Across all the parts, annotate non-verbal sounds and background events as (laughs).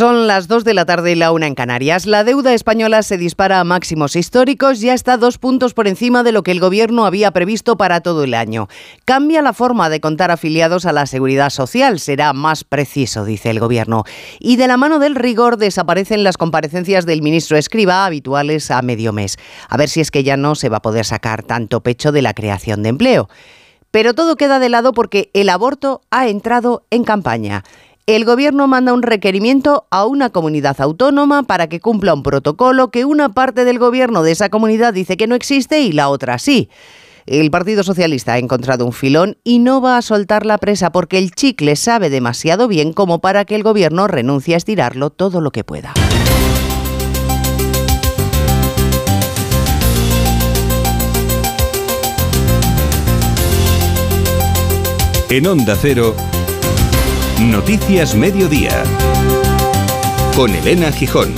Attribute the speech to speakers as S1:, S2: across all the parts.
S1: Son las 2 de la tarde y la una en Canarias. La deuda española se dispara a máximos históricos, ya está dos puntos por encima de lo que el gobierno había previsto para todo el año. Cambia la forma de contar afiliados a la seguridad social, será más preciso, dice el gobierno. Y de la mano del rigor desaparecen las comparecencias del ministro Escriba, habituales a medio mes. A ver si es que ya no se va a poder sacar tanto pecho de la creación de empleo. Pero todo queda de lado porque el aborto ha entrado en campaña el Gobierno manda un requerimiento a una comunidad autónoma para que cumpla un protocolo que una parte del Gobierno de esa comunidad dice que no existe y la otra sí. El Partido Socialista ha encontrado un filón y no va a soltar la presa porque el chicle sabe demasiado bien como para que el Gobierno renuncie a estirarlo todo lo que pueda.
S2: En Onda Cero. Noticias Mediodía. Con Elena Gijón.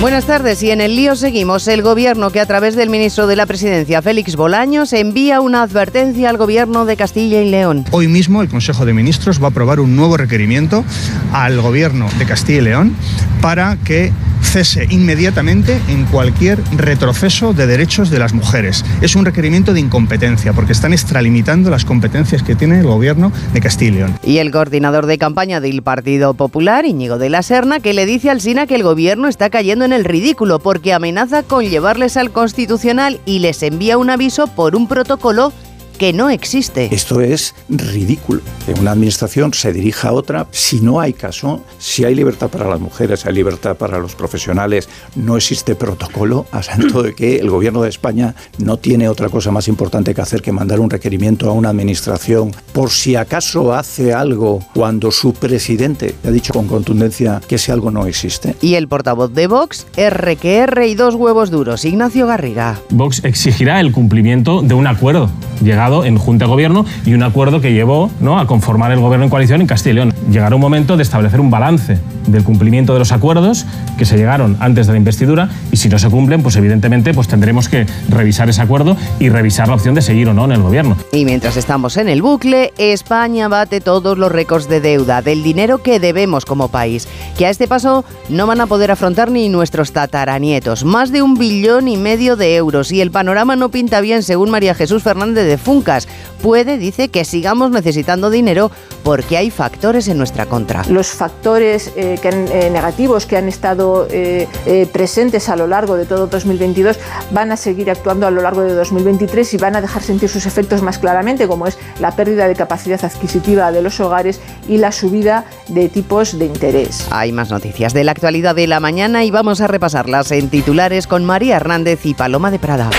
S1: Buenas tardes y en el lío seguimos. El gobierno que a través del ministro de la Presidencia, Félix Bolaños, envía una advertencia al gobierno de Castilla y León.
S3: Hoy mismo el Consejo de Ministros va a aprobar un nuevo requerimiento al gobierno de Castilla y León para que cese inmediatamente en cualquier retroceso de derechos de las mujeres. Es un requerimiento de incompetencia porque están extralimitando las competencias que tiene el gobierno de Castilla y León.
S1: Y el coordinador de campaña del Partido Popular, Íñigo de la Serna, que le dice al SINA que el gobierno está cayendo en el ridículo porque amenaza con llevarles al Constitucional y les envía un aviso por un protocolo que no existe.
S4: Esto es ridículo. Que una administración se dirija a otra si no hay caso, si hay libertad para las mujeres, hay libertad para los profesionales, no existe protocolo, a santo de que el gobierno de España no tiene otra cosa más importante que hacer que mandar un requerimiento a una administración por si acaso hace algo cuando su presidente ha dicho con contundencia que ese algo no existe.
S1: Y el portavoz de Vox, RQR y dos huevos duros, Ignacio Garriga.
S5: Vox exigirá el cumplimiento de un acuerdo llegado en Junta de Gobierno y un acuerdo que llevó ¿no? a conformar el gobierno en coalición en Castilla y León. Llegará un momento de establecer un balance del cumplimiento de los acuerdos que se llegaron antes de la investidura y si no se cumplen, pues evidentemente pues tendremos que revisar ese acuerdo y revisar la opción de seguir o no en el gobierno.
S1: Y mientras estamos en el bucle, España bate todos los récords de deuda, del dinero que debemos como país, que a este paso no van a poder afrontar ni nuestros tataranietos. Más de un billón y medio de euros y el panorama no pinta bien según María Jesús Fernández de Fun Puede, dice, que sigamos necesitando dinero porque hay factores en nuestra contra.
S6: Los factores eh, eh, negativos que han estado eh, presentes a lo largo de todo 2022 van a seguir actuando a lo largo de 2023 y van a dejar sentir sus efectos más claramente, como es la pérdida de capacidad adquisitiva de los hogares y la subida de tipos de interés.
S1: Hay más noticias de la actualidad de la mañana y vamos a repasarlas en titulares con María Hernández y Paloma de Prada.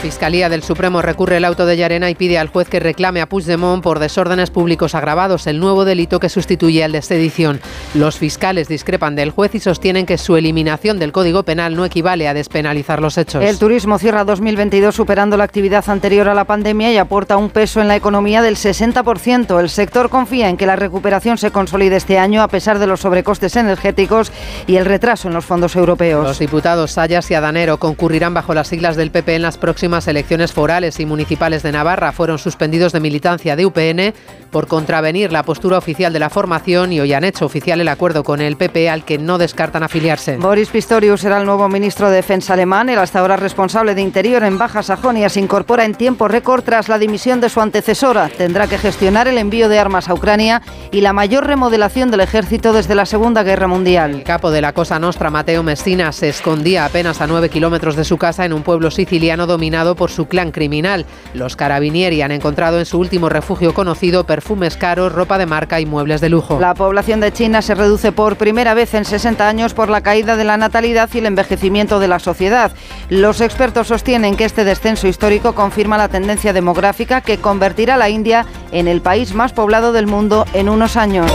S7: Fiscalía del Supremo recurre el auto de Llarena y pide al juez que reclame a Puigdemont por desórdenes públicos agravados, el nuevo delito que sustituye al de sedición. Los fiscales discrepan del juez y sostienen que su eliminación del Código Penal no equivale a despenalizar los hechos.
S8: El turismo cierra 2022 superando la actividad anterior a la pandemia y aporta un peso en la economía del 60%. El sector confía en que la recuperación se consolide este año a pesar de los sobrecostes energéticos y el retraso en los fondos europeos.
S7: Los diputados Sayas y Adanero concurrirán bajo las siglas del PP en las próximas próximas elecciones forales y municipales de Navarra fueron suspendidos de militancia de UPN por contravenir la postura oficial de la formación y hoy han hecho oficial el acuerdo con el PP al que no descartan afiliarse.
S8: Boris Pistorius será el nuevo ministro de Defensa alemán. El hasta ahora responsable de Interior en Baja Sajonia se incorpora en tiempo récord tras la dimisión de su antecesora. Tendrá que gestionar el envío de armas a Ucrania y la mayor remodelación del ejército desde la Segunda Guerra Mundial.
S7: El capo de la Cosa Nostra, Mateo Messina, se escondía apenas a nueve kilómetros de su casa en un pueblo siciliano dominado por su clan criminal. Los carabinieri han encontrado en su último refugio conocido perfumes caros, ropa de marca y muebles de lujo.
S8: La población de China se reduce por primera vez en 60 años por la caída de la natalidad y el envejecimiento de la sociedad. Los expertos sostienen que este descenso histórico confirma la tendencia demográfica que convertirá a la India en el país más poblado del mundo en unos años.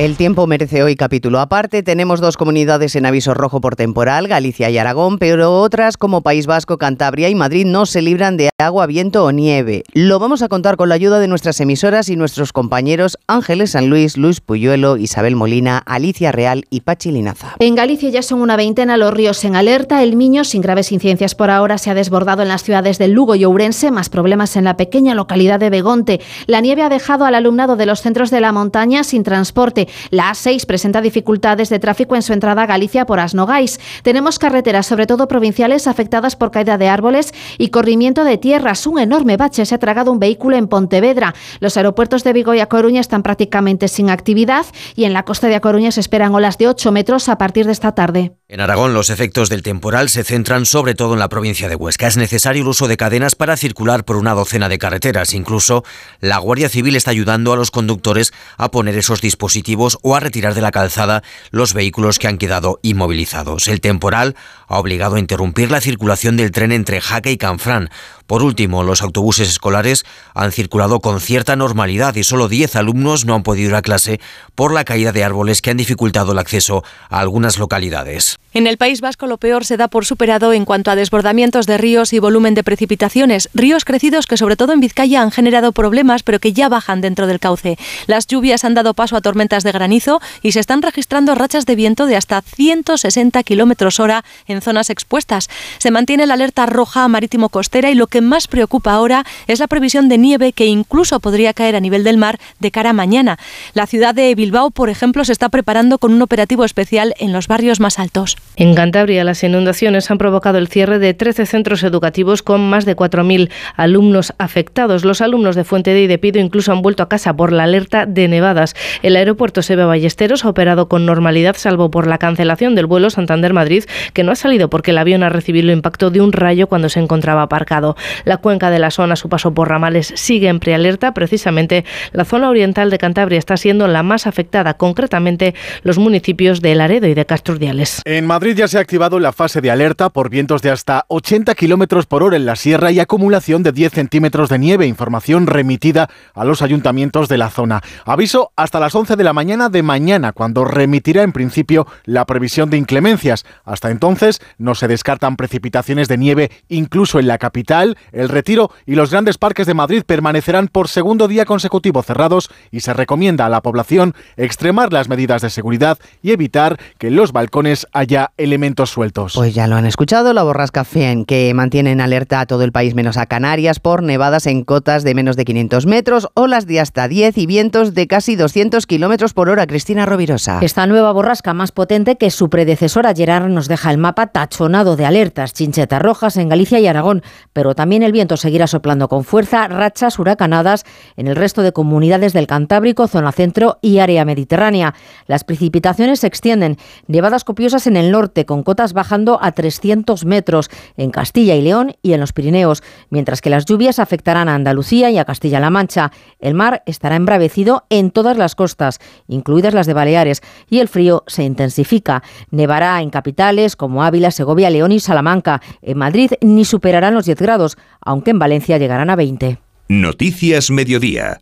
S1: El tiempo merece hoy capítulo aparte. Tenemos dos comunidades en aviso rojo por temporal, Galicia y Aragón, pero otras como País Vasco, Cantabria y Madrid no se libran de agua, viento o nieve. Lo vamos a contar con la ayuda de nuestras emisoras y nuestros compañeros Ángeles San Luis, Luis Puyuelo, Isabel Molina, Alicia Real y Pachi Linaza.
S9: En Galicia ya son una veintena los ríos en alerta. El Miño, sin graves incidencias por ahora, se ha desbordado en las ciudades de Lugo y Ourense, más problemas en la pequeña localidad de Begonte. La nieve ha dejado al alumnado de los centros de la montaña sin transporte. La A6 presenta dificultades de tráfico en su entrada a Galicia por Asnogais. Tenemos carreteras, sobre todo provinciales, afectadas por caída de árboles y corrimiento de tierras. Un enorme bache se ha tragado un vehículo en Pontevedra. Los aeropuertos de Vigo y A Coruña están prácticamente sin actividad y en la costa de A Coruña se esperan olas de 8 metros a partir de esta tarde.
S10: En Aragón, los efectos del temporal se centran sobre todo en la provincia de Huesca. Es necesario el uso de cadenas para circular por una docena de carreteras. Incluso la Guardia Civil está ayudando a los conductores a poner esos dispositivos o a retirar de la calzada los vehículos que han quedado inmovilizados. El temporal ha obligado a interrumpir la circulación del tren entre Jaque y Canfrán. Por último, los autobuses escolares han circulado con cierta normalidad y solo 10 alumnos no han podido ir a clase por la caída de árboles que han dificultado el acceso a algunas localidades.
S11: En el País Vasco lo peor se da por superado en cuanto a desbordamientos de ríos y volumen de precipitaciones. Ríos crecidos que sobre todo en Vizcaya han generado problemas pero que ya bajan dentro del cauce. Las lluvias han dado paso a tormentas de granizo y se están registrando rachas de viento de hasta 160 kilómetros hora en zonas expuestas. Se mantiene la alerta roja marítimo costera y lo que más preocupa ahora es la previsión de nieve que incluso podría caer a nivel del mar de cara a mañana. La ciudad de Bilbao, por ejemplo, se está preparando con un operativo especial en los barrios más altos.
S12: En Cantabria, las inundaciones han provocado el cierre de 13 centros educativos con más de 4.000 alumnos afectados. Los alumnos de Fuente de y de Pido incluso han vuelto a casa por la alerta de nevadas. El aeropuerto Sebe Ballesteros ha operado con normalidad, salvo por la cancelación del vuelo Santander-Madrid, que no ha salido porque el avión ha recibido el impacto de un rayo cuando se encontraba aparcado. La cuenca de la zona, su paso por ramales, sigue en prealerta. Precisamente la zona oriental de Cantabria está siendo la más afectada, concretamente los municipios de Laredo y de Casturdiales.
S13: En Madrid ya se ha activado la fase de alerta por vientos de hasta 80 kilómetros por hora en la sierra y acumulación de 10 centímetros de nieve. Información remitida a los ayuntamientos de la zona. Aviso hasta las 11 de la mañana de mañana, cuando remitirá en principio la previsión de inclemencias. Hasta entonces no se descartan precipitaciones de nieve incluso en la capital. El Retiro y los grandes parques de Madrid permanecerán por segundo día consecutivo cerrados y se recomienda a la población extremar las medidas de seguridad y evitar que en los balcones haya elementos sueltos.
S1: Pues ya lo han escuchado, la borrasca FEN, que mantiene en alerta a todo el país menos a Canarias por nevadas en cotas de menos de 500 metros, olas de hasta 10 y vientos de casi 200 kilómetros por hora. Cristina Rovirosa.
S14: Esta nueva borrasca más potente que su predecesora Gerard nos deja el mapa tachonado de alertas, chinchetas rojas en Galicia y Aragón, pero también el viento seguirá soplando con fuerza, rachas huracanadas en el resto de comunidades del Cantábrico, zona centro y área mediterránea. Las precipitaciones se extienden, nevadas copiosas en el norte, con cotas bajando a 300 metros en Castilla y León y en los Pirineos, mientras que las lluvias afectarán a Andalucía y a Castilla-La Mancha. El mar estará embravecido en todas las costas, incluidas las de Baleares, y el frío se intensifica. Nevará en capitales como Ávila, Segovia, León y Salamanca. En Madrid ni superarán los 10 grados, aunque en Valencia llegarán a 20.
S2: Noticias Mediodía.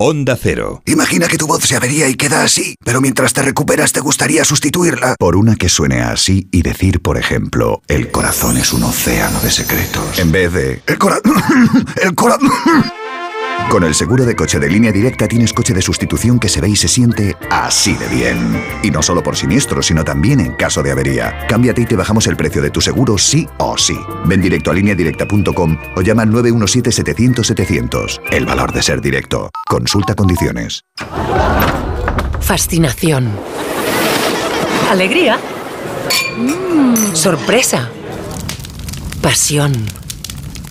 S2: Onda Cero.
S15: Imagina que tu voz se avería y queda así, pero mientras te recuperas te gustaría sustituirla por una que suene así y decir, por ejemplo, el corazón es un océano de secretos. En vez de el corazón... (laughs) el corazón... (laughs) Con el seguro de coche de línea directa tienes coche de sustitución que se ve y se siente así de bien. Y no solo por siniestro, sino también en caso de avería. Cámbiate y te bajamos el precio de tu seguro sí o sí. Ven directo a lineadirecta.com o llama al 917-700-700. El valor de ser directo. Consulta condiciones.
S16: Fascinación. Alegría. Mm, sorpresa. Pasión.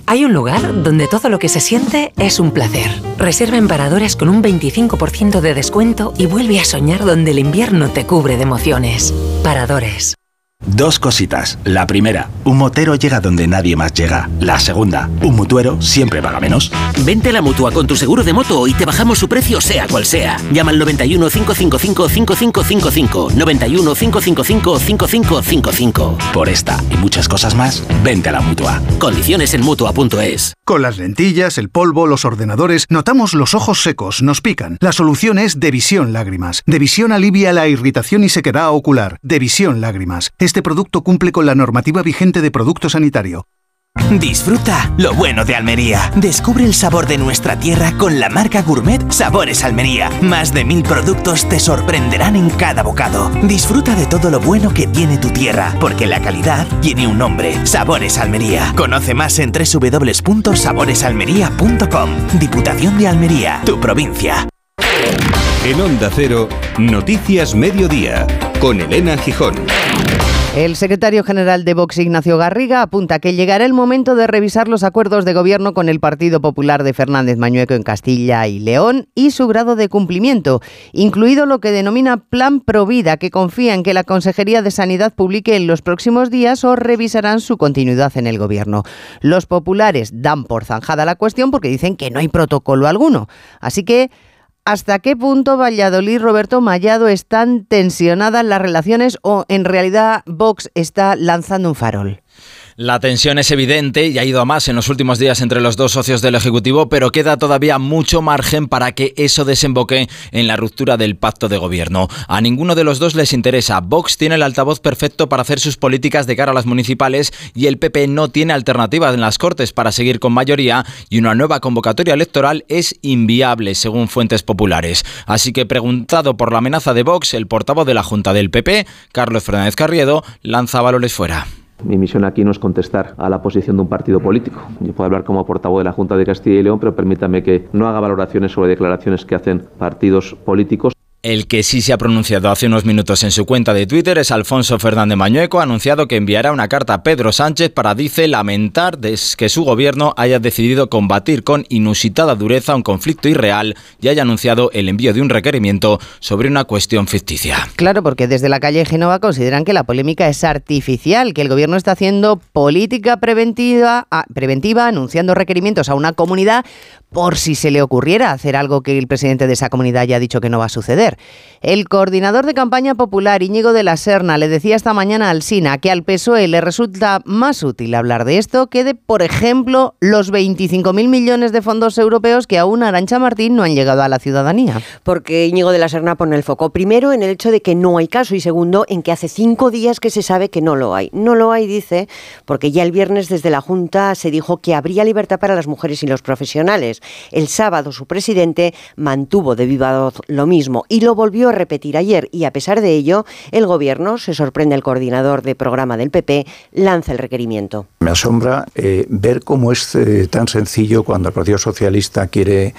S16: Hay un lugar donde todo lo que se siente es un placer. Reserva en Paradores con un 25% de descuento y vuelve a soñar donde el invierno te cubre de emociones. Paradores.
S17: Dos cositas. La primera, un motero llega donde nadie más llega. La segunda, un mutuero siempre paga menos.
S18: Vente a la mutua con tu seguro de moto y te bajamos su precio sea cual sea. Llama al 91 555 5555. 91 555 5555.
S17: Por esta y muchas cosas más, vente a la mutua.
S18: Condiciones en mutua.es.
S19: Con las lentillas, el polvo, los ordenadores, notamos los ojos secos, nos pican. La solución es Devisión Lágrimas. Devisión alivia la irritación y sequedad ocular. Devisión Lágrimas. Este producto cumple con la normativa vigente de producto sanitario.
S20: Disfruta lo bueno de Almería. Descubre el sabor de nuestra tierra con la marca Gourmet Sabores Almería. Más de mil productos te sorprenderán en cada bocado. Disfruta de todo lo bueno que tiene tu tierra, porque la calidad tiene un nombre. Sabores Almería. Conoce más en www.saboresalmería.com. Diputación de Almería, tu provincia.
S2: En Onda Cero, Noticias Mediodía, con Elena Gijón.
S1: El secretario general de Vox, Ignacio Garriga, apunta que llegará el momento de revisar los acuerdos de gobierno con el Partido Popular de Fernández Mañueco en Castilla y León y su grado de cumplimiento, incluido lo que denomina Plan Provida, que confía en que la Consejería de Sanidad publique en los próximos días o revisarán su continuidad en el gobierno. Los populares dan por zanjada la cuestión porque dicen que no hay protocolo alguno. Así que ¿Hasta qué punto Valladolid y Roberto Mallado están tensionadas las relaciones o en realidad Vox está lanzando un farol?
S21: La tensión es evidente y ha ido a más en los últimos días entre los dos socios del Ejecutivo, pero queda todavía mucho margen para que eso desemboque en la ruptura del pacto de gobierno. A ninguno de los dos les interesa. Vox tiene el altavoz perfecto para hacer sus políticas de cara a las municipales y el PP no tiene alternativas en las Cortes para seguir con mayoría y una nueva convocatoria electoral es inviable, según fuentes populares. Así que preguntado por la amenaza de Vox, el portavoz de la Junta del PP, Carlos Fernández Carriedo, lanza valores fuera.
S22: Mi misión aquí no es contestar a la posición de un partido político. Yo puedo hablar como portavoz de la Junta de Castilla y León, pero permítame que no haga valoraciones sobre declaraciones que hacen partidos políticos.
S21: El que sí se ha pronunciado hace unos minutos en su cuenta de Twitter es Alfonso Fernández Mañueco, ha anunciado que enviará una carta a Pedro Sánchez para, dice, lamentar que su gobierno haya decidido combatir con inusitada dureza un conflicto irreal y haya anunciado el envío de un requerimiento sobre una cuestión ficticia.
S1: Claro, porque desde la calle Genova consideran que la polémica es artificial, que el gobierno está haciendo política preventiva, preventiva anunciando requerimientos a una comunidad por si se le ocurriera hacer algo que el presidente de esa comunidad haya dicho que no va a suceder. El coordinador de campaña popular, Íñigo de la Serna, le decía esta mañana al SINA que al PSOE le resulta más útil hablar de esto que de, por ejemplo, los 25.000 millones de fondos europeos que aún Arancha Martín no han llegado a la ciudadanía.
S23: Porque Íñigo de la Serna pone el foco primero en el hecho de que no hay caso y segundo en que hace cinco días que se sabe que no lo hay. No lo hay, dice, porque ya el viernes desde la Junta se dijo que habría libertad para las mujeres y los profesionales. El sábado su presidente mantuvo de viva voz lo mismo y lo volvió a repetir ayer y a pesar de ello, el gobierno, se sorprende el coordinador de programa del PP, lanza el requerimiento.
S4: Me asombra eh, ver cómo es eh, tan sencillo cuando el Partido Socialista quiere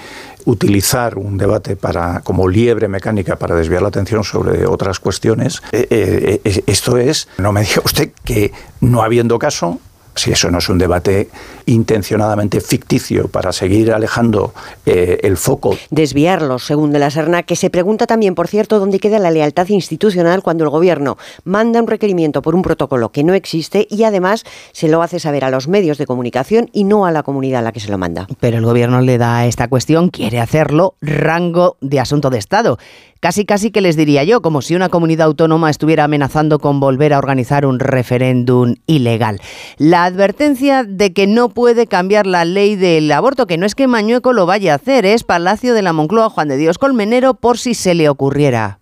S4: utilizar un debate para como liebre mecánica para desviar la atención sobre otras cuestiones. Eh, esto es, no me diga usted que no habiendo caso, si eso no es un debate intencionadamente ficticio para seguir alejando eh, el foco.
S23: Desviarlo, según de la Serna, que se pregunta también, por cierto, dónde queda la lealtad institucional cuando el Gobierno manda un requerimiento por un protocolo que no existe y además se lo hace saber a los medios de comunicación y no a la comunidad a la que se lo manda.
S1: Pero el Gobierno le da a esta cuestión, quiere hacerlo rango de asunto de Estado. Casi casi que les diría yo, como si una comunidad autónoma estuviera amenazando con volver a organizar un referéndum ilegal. La advertencia de que no puede cambiar la ley del aborto, que no es que Mañueco lo vaya a hacer, es Palacio de la Moncloa Juan de Dios Colmenero por si se le ocurriera.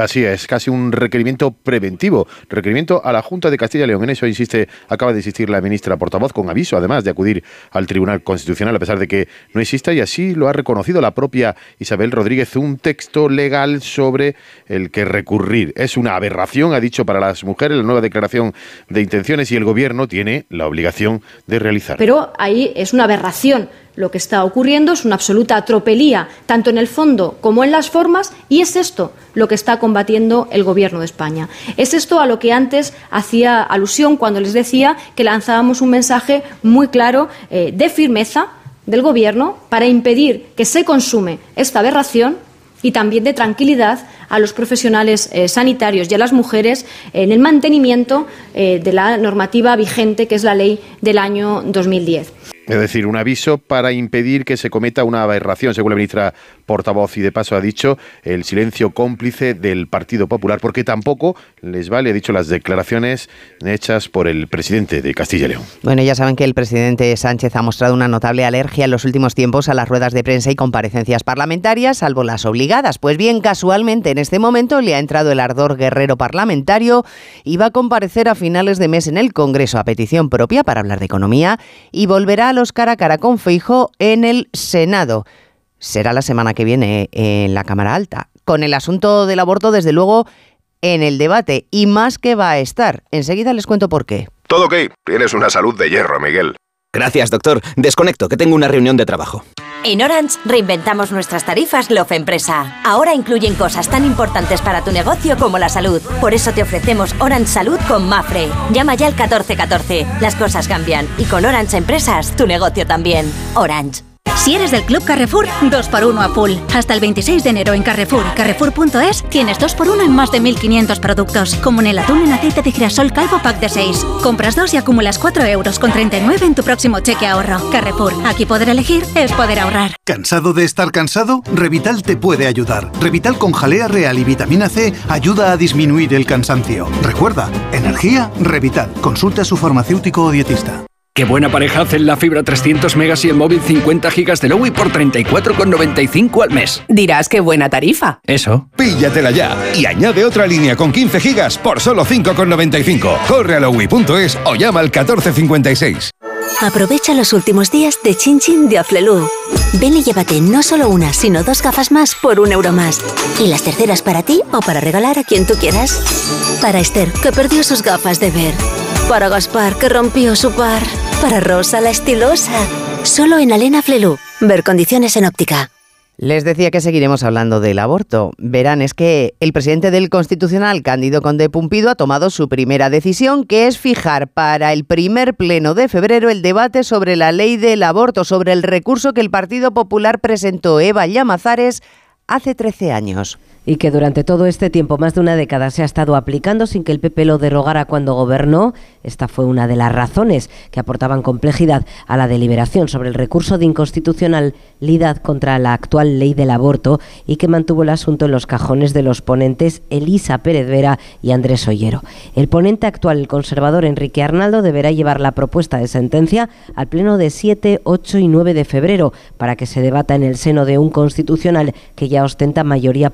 S24: Así es, casi un requerimiento preventivo, requerimiento a la Junta de Castilla y León. En eso insiste, acaba de insistir la ministra portavoz con aviso, además de acudir al Tribunal Constitucional a pesar de que no exista y así lo ha reconocido la propia Isabel Rodríguez, un texto legal sobre el que recurrir. Es una aberración, ha dicho para las mujeres la nueva declaración de intenciones y el gobierno tiene la obligación de realizar.
S25: Pero ahí es una aberración lo que está ocurriendo es una absoluta tropelía, tanto en el fondo como en las formas, y es esto lo que está combatiendo el Gobierno de España. Es esto a lo que antes hacía alusión cuando les decía que lanzábamos un mensaje muy claro eh, de firmeza del Gobierno para impedir que se consume esta aberración y también de tranquilidad a los profesionales eh, sanitarios y a las mujeres en el mantenimiento eh, de la normativa vigente, que es la ley del año 2010.
S24: Es decir, un aviso para impedir que se cometa una aberración, según la ministra portavoz, y de paso ha dicho el silencio cómplice del Partido Popular, porque tampoco les vale, ha dicho, las declaraciones hechas por el presidente de Castilla y León.
S1: Bueno, ya saben que el presidente Sánchez ha mostrado una notable alergia en los últimos tiempos a las ruedas de prensa y comparecencias parlamentarias, salvo las obligadas. Pues bien, casualmente en este momento le ha entrado el ardor guerrero parlamentario y va a comparecer a finales de mes en el Congreso a petición propia para hablar de economía y volverá a los cara a cara con Feijo en el Senado. Será la semana que viene en la Cámara Alta. Con el asunto del aborto, desde luego, en el debate y más que va a estar. Enseguida les cuento por qué.
S26: Todo ok. Tienes una salud de hierro, Miguel.
S27: Gracias, doctor. Desconecto, que tengo una reunión de trabajo.
S28: En Orange reinventamos nuestras tarifas Love Empresa. Ahora incluyen cosas tan importantes para tu negocio como la salud. Por eso te ofrecemos Orange Salud con Mafre. Llama ya al 1414. Las cosas cambian y con Orange Empresas tu negocio también. Orange.
S29: Si eres del Club Carrefour, 2x1 a full. Hasta el 26 de enero en Carrefour y Carrefour.es tienes 2x1 en más de 1.500 productos, como en el atún en aceite de girasol calvo pack de 6. Compras 2 y acumulas 4 euros con 39 en tu próximo cheque ahorro. Carrefour, aquí poder elegir es poder ahorrar.
S19: ¿Cansado de estar cansado? Revital te puede ayudar. Revital con jalea real y vitamina C ayuda a disminuir el cansancio. Recuerda, energía, Revital. Consulta a su farmacéutico o dietista.
S30: Qué buena pareja hacen la fibra 300 megas y el móvil 50 gigas de Lowy por 34,95 al mes.
S31: Dirás qué buena tarifa.
S30: Eso.
S32: Píllatela ya y añade otra línea con 15 gigas por solo 5,95. Corre a lowy.es o llama al 1456.
S28: Aprovecha los últimos días de Chin Chin de Aflelu. Ven y llévate no solo una, sino dos gafas más por un euro más. Y las terceras para ti o para regalar a quien tú quieras. Para Esther, que perdió sus gafas de ver. Para Gaspar, que rompió su par. Para Rosa, la estilosa. Solo en Alena Flelu. Ver condiciones en óptica.
S1: Les decía que seguiremos hablando del aborto. Verán, es que el presidente del Constitucional, Cándido Conde Pumpido, ha tomado su primera decisión, que es fijar para el primer pleno de febrero el debate sobre la ley del aborto, sobre el recurso que el Partido Popular presentó Eva Llamazares hace 13 años
S14: y que durante todo este tiempo, más de una década, se ha estado aplicando sin que el PP lo derogara cuando gobernó. Esta fue una de las razones que aportaban complejidad a la deliberación sobre el recurso de inconstitucionalidad contra la actual ley del aborto y que mantuvo el asunto en los cajones de los ponentes Elisa Pérez Vera y Andrés Ollero. El ponente actual, el conservador Enrique Arnaldo, deberá llevar la propuesta de sentencia al pleno de 7, 8 y 9 de febrero para que se debata en el seno de un constitucional que ya ostenta mayoría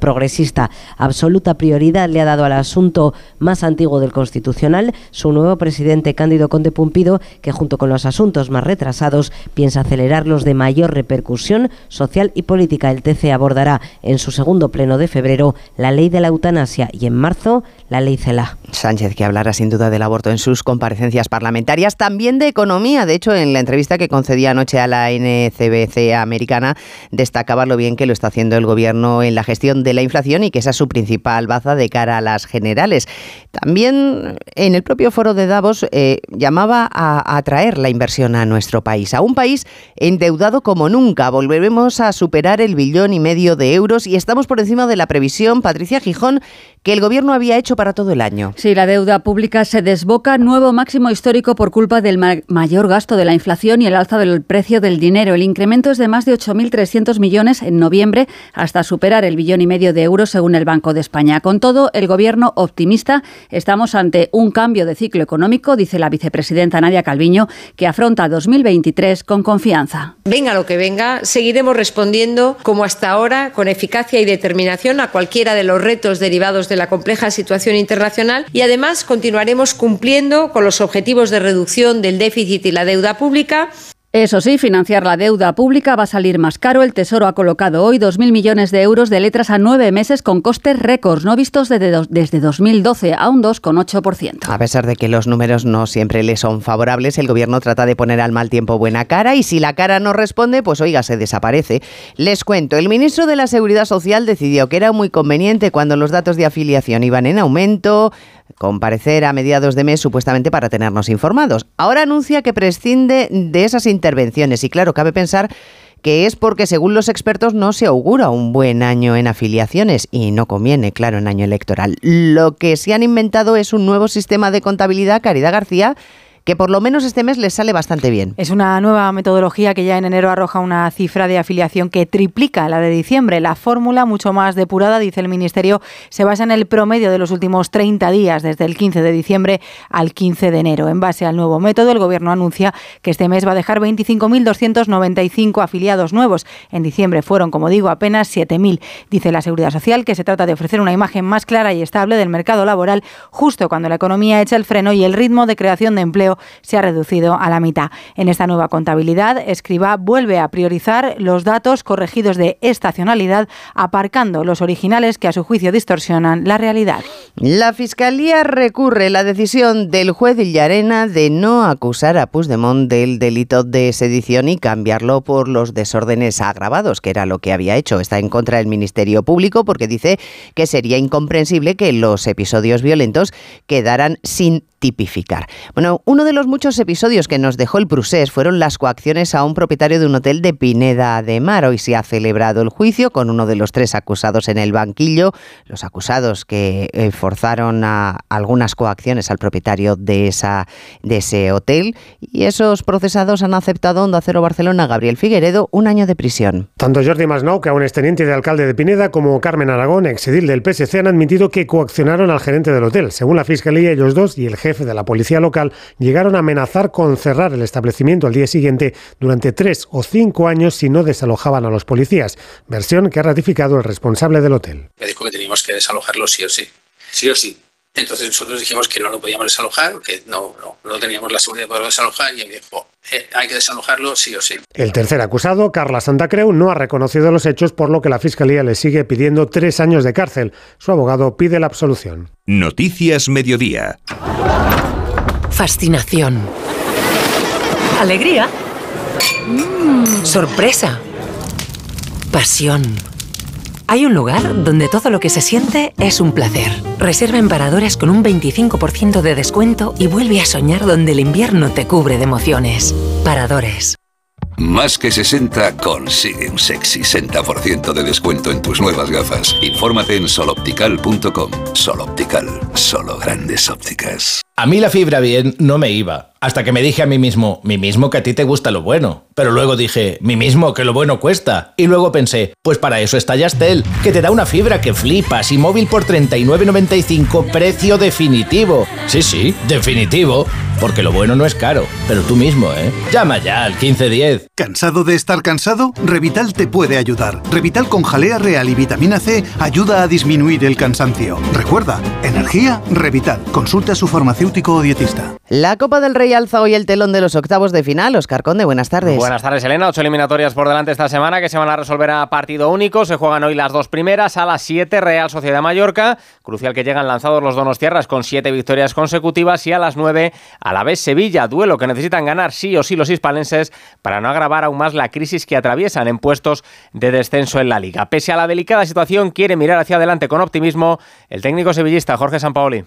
S14: Absoluta prioridad le ha dado al asunto más antiguo del Constitucional su nuevo presidente Cándido Conde Pumpido, que junto con los asuntos más retrasados piensa acelerar los de mayor repercusión social y política. El TC abordará en su segundo pleno de febrero la ley de la eutanasia y en marzo la ley CELA.
S1: Sánchez, que hablará sin duda del aborto en sus comparecencias parlamentarias, también de economía. De hecho, en la entrevista que concedía anoche a la NCBC americana, destacaba lo bien que lo está haciendo el gobierno en la gestión de la inflación y que esa es su principal baza de cara a las generales. También en el propio foro de Davos eh, llamaba a atraer la inversión a nuestro país, a un país endeudado como nunca. Volveremos a superar el billón y medio de euros y estamos por encima de la previsión, Patricia Gijón, que el gobierno había hecho para todo el año.
S33: Sí, la deuda pública se desboca, nuevo máximo histórico por culpa del mayor gasto de la inflación y el alza del precio del dinero. El incremento es de más de 8.300 millones en noviembre hasta superar el billón y medio de euros según el Banco de España. Con todo, el Gobierno optimista, estamos ante un cambio de ciclo económico, dice la vicepresidenta Nadia Calviño, que afronta 2023 con confianza.
S34: Venga lo que venga, seguiremos respondiendo como hasta ahora, con eficacia y determinación a cualquiera de los retos derivados de la compleja situación internacional y además continuaremos cumpliendo con los objetivos de reducción del déficit y la deuda pública
S33: eso sí, financiar la deuda pública va a salir más caro. El Tesoro ha colocado hoy 2.000 millones de euros de letras a nueve meses con costes récords no vistos desde, desde 2012 a un 2,8%.
S1: A pesar de que los números no siempre le son favorables, el Gobierno trata de poner al mal tiempo buena cara y si la cara no responde, pues oiga, se desaparece. Les cuento, el ministro de la Seguridad Social decidió que era muy conveniente cuando los datos de afiliación iban en aumento, comparecer a mediados de mes supuestamente para tenernos informados. Ahora anuncia que prescinde de esas y claro, cabe pensar que es porque según los expertos no se augura un buen año en afiliaciones y no conviene, claro, en año electoral. Lo que se han inventado es un nuevo sistema de contabilidad, Caridad García, que por lo menos este mes les sale bastante bien.
S35: Es una nueva metodología que ya en enero arroja una cifra de afiliación que triplica la de diciembre. La fórmula, mucho más depurada, dice el Ministerio, se basa en el promedio de los últimos 30 días, desde el 15 de diciembre al 15 de enero. En base al nuevo método, el Gobierno anuncia que este mes va a dejar 25.295 afiliados nuevos. En diciembre fueron, como digo, apenas 7.000. Dice la Seguridad Social que se trata de ofrecer una imagen más clara y estable del mercado laboral justo cuando la economía echa el freno y el ritmo de creación de empleo se ha reducido a la mitad. En esta nueva contabilidad, Escriba vuelve a priorizar los datos corregidos de estacionalidad, aparcando los originales que a su juicio distorsionan la realidad.
S1: La Fiscalía recurre la decisión del juez Llarena de no acusar a Puigdemont del delito de sedición y cambiarlo por los desórdenes agravados, que era lo que había hecho. Está en contra del Ministerio Público porque dice que sería incomprensible que los episodios violentos quedaran sin tipificar. Bueno, uno de los muchos episodios que nos dejó el Prusés fueron las coacciones a un propietario de un hotel de Pineda de Mar. Hoy se ha celebrado el juicio con uno de los tres acusados en el banquillo, los acusados que eh, forzaron a algunas coacciones al propietario de, esa, de ese hotel y esos procesados han aceptado Onda Cero Barcelona Gabriel Figueredo un año de prisión.
S36: Tanto Jordi Masnau, que aún es teniente de alcalde de Pineda, como Carmen Aragón, exedil del PSC, han admitido que coaccionaron al gerente del hotel. Según la Fiscalía, ellos dos y el jefe de la policía local llegaron a amenazar con cerrar el establecimiento al día siguiente durante tres o cinco años si no desalojaban a los policías, versión que ha ratificado el responsable del hotel.
S37: Me dijo que teníamos que desalojarlo sí o sí, sí o sí. Entonces nosotros dijimos que no lo podíamos desalojar, que no, no, no teníamos la seguridad de poderlo desalojar y él dijo, eh, hay que desalojarlo sí o sí.
S36: El tercer acusado, Carla Santacreu, no ha reconocido los hechos, por lo que la Fiscalía le sigue pidiendo tres años de cárcel. Su abogado pide la absolución.
S2: Noticias Mediodía.
S38: Fascinación. Alegría. Mm, sorpresa. Pasión. Hay un lugar donde todo lo que se siente es un placer. Reserva en Paradores con un 25% de descuento y vuelve a soñar donde el invierno te cubre de emociones. Paradores.
S32: Más que 60 consigue un sexy 60% de descuento en tus nuevas gafas. Infórmate en soloptical.com. Soloptical, solo grandes ópticas.
S39: A mí la fibra bien no me iba, hasta que me dije a mí mismo, mí mismo que a ti te gusta lo bueno. Pero luego dije, mí mismo que lo bueno cuesta. Y luego pensé, pues para eso está Yastel, que te da una fibra que flipas y móvil por 39.95 precio definitivo. Sí, sí, definitivo, porque lo bueno no es caro, pero tú mismo, ¿eh? Llama ya al 1510.
S19: ¿Cansado de estar cansado? Revital te puede ayudar. Revital con jalea real y vitamina C ayuda a disminuir el cansancio. Recuerda, energía, Revital. Consulta su farmacéutico o dietista.
S1: La Copa del Rey alza hoy el telón de los octavos de final. Oscar Conde, buenas tardes.
S40: Buenas tardes, Elena. Ocho eliminatorias por delante esta semana que se van a resolver a partido único. Se juegan hoy las dos primeras. A las 7, Real Sociedad Mallorca. Crucial que llegan lanzados los donos tierras con siete victorias consecutivas. Y a las 9, a la vez Sevilla. Duelo que necesitan ganar sí o sí los hispalenses para no agravar aún más la crisis que atraviesan en puestos de descenso en la liga. Pese a la delicada situación, quiere mirar hacia adelante con optimismo el técnico sevillista Jorge Sampaoli.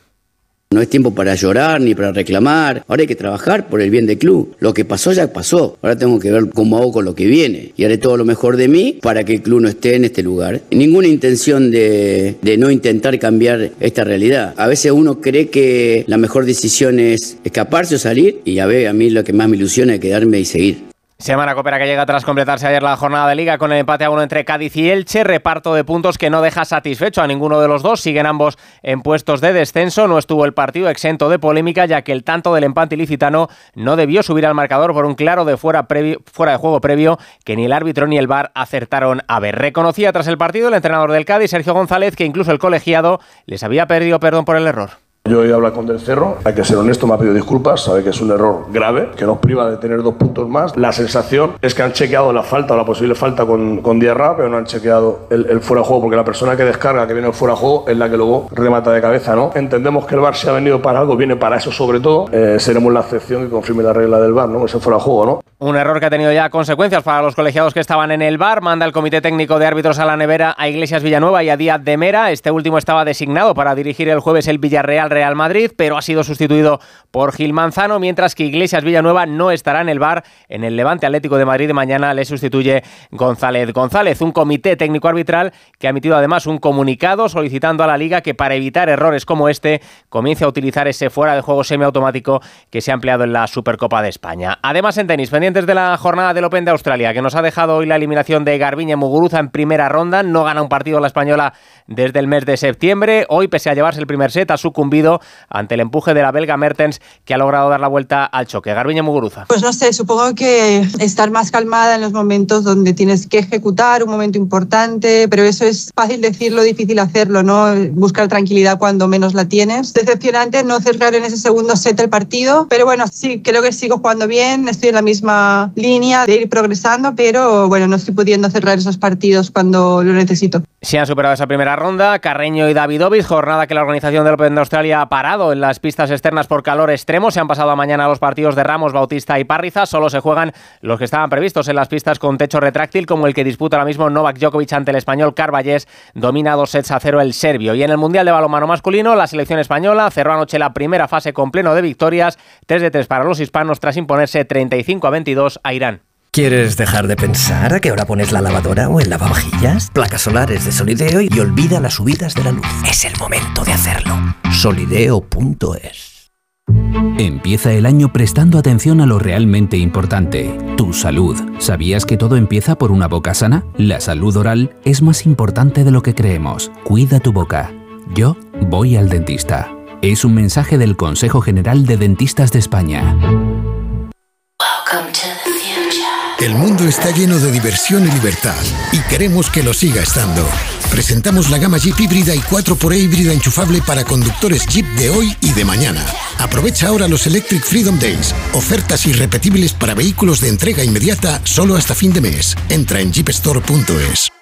S41: No es tiempo para llorar ni para reclamar. Ahora hay que trabajar por el bien del club. Lo que pasó ya pasó. Ahora tengo que ver cómo hago con lo que viene. Y haré todo lo mejor de mí para que el club no esté en este lugar. Ninguna intención de, no intentar cambiar esta realidad. A veces uno cree que la mejor decisión es escaparse o salir. Y a ver, a mí lo que más me ilusiona es quedarme y seguir.
S40: Semana copera que llega tras completarse ayer la jornada de liga con el empate a uno entre Cádiz y Elche, reparto de puntos que no deja satisfecho a ninguno de los dos, siguen ambos en puestos de descenso, no estuvo el partido exento de polémica ya que el tanto del empate ilicitano no debió subir al marcador por un claro de fuera, fuera de juego previo que ni el árbitro ni el VAR acertaron a ver. Reconocía tras el partido el entrenador del Cádiz, Sergio González, que incluso el colegiado les había perdido perdón por el error.
S42: Yo he hablado con Del Cerro, hay que ser honesto, me ha pedido disculpas, sabe que es un error grave, que nos priva de tener dos puntos más. La sensación es que han chequeado la falta o la posible falta con, con Diarra, pero no han chequeado el, fuera de juego, porque la persona que descarga, que viene el fuera de juego, es la que luego remata de cabeza, ¿no? Entendemos que el VAR se ha venido para algo, viene para eso sobre todo, eh, seremos la excepción que confirme la regla del VAR, ¿no? Ese fuera de juego, ¿no?
S40: Un error que ha tenido ya consecuencias para los colegiados que estaban en el VAR, manda el Comité Técnico de Árbitros a la nevera a Iglesias Villanueva y a Díaz de Mera, este último estaba designado para dirigir el jueves el Villarreal Real Madrid, pero ha sido sustituido por Gil Manzano, mientras que Iglesias Villanueva no estará en el bar. En el Levante Atlético de Madrid mañana le sustituye González González, un comité técnico arbitral que ha emitido además un comunicado solicitando a la liga que para evitar errores como este comience a utilizar ese fuera de juego semiautomático que se ha empleado en la Supercopa de España. Además en tenis, pendientes de la jornada del Open de Australia, que nos ha dejado hoy la eliminación de Garbiñe Muguruza en primera ronda, no gana un partido la española desde el mes de septiembre. Hoy, pese a llevarse el primer set, ha sucumbido ante el empuje de la belga Mertens, que ha logrado dar la vuelta al choque. Garbiñe Muguruza.
S43: Pues no sé, supongo que estar más calmada en los momentos donde tienes que ejecutar un momento importante, pero eso es fácil decirlo, difícil hacerlo, ¿no? Buscar tranquilidad cuando menos la tienes. Decepcionante no cerrar en ese segundo set el partido, pero bueno, sí, creo que sigo jugando bien, estoy en la misma línea de ir progresando, pero bueno, no estoy pudiendo cerrar esos partidos cuando lo necesito.
S40: Si han superado esa primera ronda, Carreño y Davidovich, jornada que la organización del Open de Australia ha parado en las pistas externas por calor extremo. Se han pasado a mañana los partidos de Ramos, Bautista y Parriza. Solo se juegan los que estaban previstos en las pistas con techo retráctil, como el que disputa ahora mismo Novak Djokovic ante el español Carballés, domina dos sets a cero el serbio. Y en el Mundial de Balonmano masculino, la selección española cerró anoche la primera fase con pleno de victorias, 3 de 3 para los hispanos tras imponerse 35 a 22 a Irán.
S20: ¿Quieres dejar de pensar a qué hora pones la lavadora o el lavavajillas? Placas solares de Solideo y olvida las subidas de la luz. Es el momento de hacerlo. Solideo.es
S29: Empieza el año prestando atención a lo realmente importante, tu salud. ¿Sabías que todo empieza por una boca sana? La salud oral es más importante de lo que creemos. Cuida tu boca. Yo voy al dentista. Es un mensaje del Consejo General de Dentistas de España.
S15: El mundo está lleno de diversión y libertad y queremos que lo siga estando. Presentamos la gama Jeep híbrida y 4xE híbrida enchufable para conductores Jeep de hoy y de mañana. Aprovecha ahora los Electric Freedom Days, ofertas irrepetibles para vehículos de entrega inmediata solo hasta fin de mes. Entra en jeepstore.es.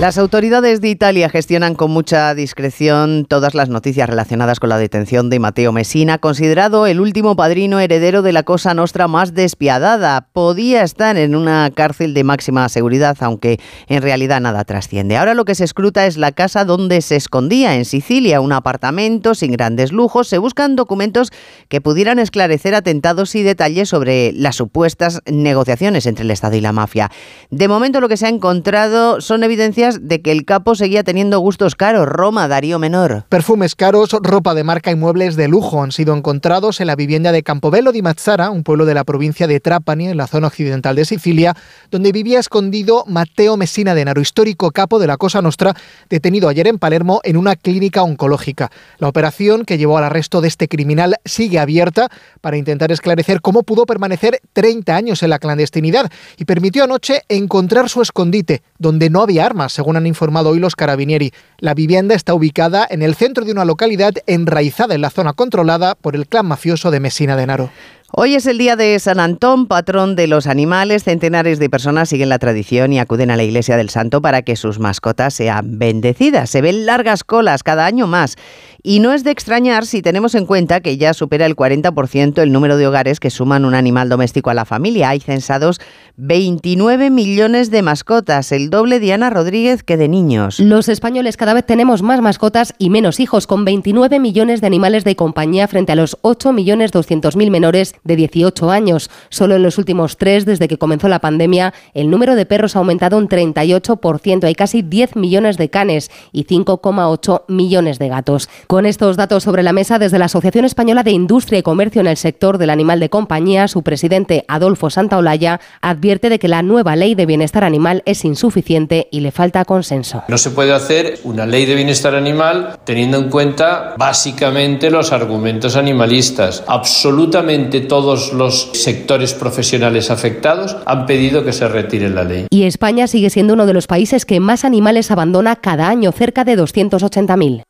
S1: Las autoridades de Italia gestionan con mucha discreción todas las noticias relacionadas con la detención de Matteo Messina, considerado el último padrino heredero de la Cosa Nostra más despiadada. Podía estar en una cárcel de máxima seguridad, aunque en realidad nada trasciende. Ahora lo que se escruta es la casa donde se escondía, en Sicilia, un apartamento sin grandes lujos. Se buscan documentos que pudieran esclarecer atentados y detalles sobre las supuestas negociaciones entre el Estado y la mafia. De momento lo que se ha encontrado son evidencias de que el capo seguía teniendo gustos caros. Roma, Darío Menor.
S44: Perfumes caros, ropa de marca y muebles de lujo han sido encontrados en la vivienda de Campobello di Mazzara, un pueblo de la provincia de Trapani, en la zona occidental de Sicilia, donde vivía escondido Matteo Messina Denaro, histórico capo de la Cosa Nostra, detenido ayer en Palermo en una clínica oncológica. La operación que llevó al arresto de este criminal sigue abierta para intentar esclarecer cómo pudo permanecer 30 años en la clandestinidad y permitió anoche encontrar su escondite, donde no había armas, según han informado hoy los carabinieri. La vivienda está ubicada en el centro de una localidad enraizada en la zona controlada por el clan mafioso de Messina Denaro.
S1: Hoy es el día de San Antón, patrón de los animales. Centenares de personas siguen la tradición y acuden a la iglesia del santo para que sus mascotas sean bendecidas. Se ven largas colas cada año más. Y no es de extrañar si tenemos en cuenta que ya supera el 40% el número de hogares que suman un animal doméstico a la familia. Hay censados 29 millones de mascotas, el doble de Ana Rodríguez que de niños.
S14: Los españoles cada vez tenemos más mascotas y menos hijos, con 29 millones de animales de compañía frente a los 8 millones 200 mil menores de 18 años. Solo en los últimos tres, desde que comenzó la pandemia, el número de perros ha aumentado un 38%. Hay casi 10 millones de canes y 5,8 millones de gatos. Con estos datos sobre la mesa, desde la Asociación Española de Industria y Comercio en el sector del animal de compañía, su presidente Adolfo Santaolalla advierte de que la nueva ley de bienestar animal es insuficiente y le falta consenso.
S45: No se puede hacer una ley de bienestar animal teniendo en cuenta básicamente los argumentos animalistas. Absolutamente todos los sectores profesionales afectados han pedido que se retire la ley.
S14: Y España sigue siendo uno de los países que más animales abandona cada año, cerca de 280.000.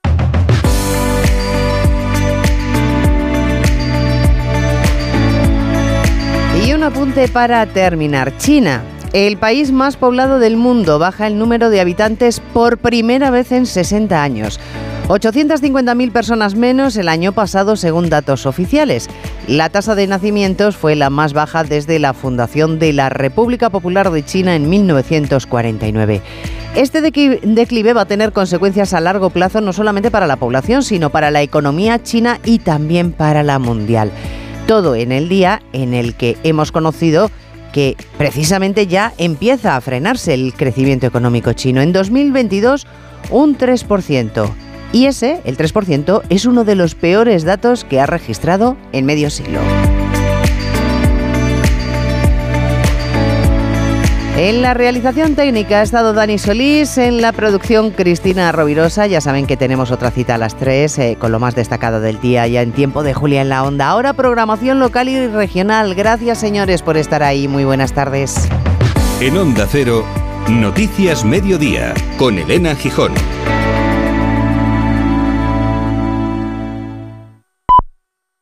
S1: un apunte para terminar. China. El país más poblado del mundo baja el número de habitantes por primera vez en 60 años. 850.000 personas menos el año pasado según datos oficiales. La tasa de nacimientos fue la más baja desde la fundación de la República Popular de China en 1949. Este declive va a tener consecuencias a largo plazo no solamente para la población, sino para la economía china y también para la mundial. Todo en el día en el que hemos conocido que precisamente ya empieza a frenarse el crecimiento económico chino. En 2022, un 3%. Y ese, el 3%, es uno de los peores datos que ha registrado en medio siglo. En la realización técnica ha estado Dani Solís, en la producción Cristina Rovirosa. Ya saben que tenemos otra cita a las 3 eh, con lo más destacado del día ya en tiempo de Julia en la Onda. Ahora programación local y regional. Gracias señores por estar ahí. Muy buenas tardes.
S2: En Onda Cero, Noticias Mediodía con Elena Gijón.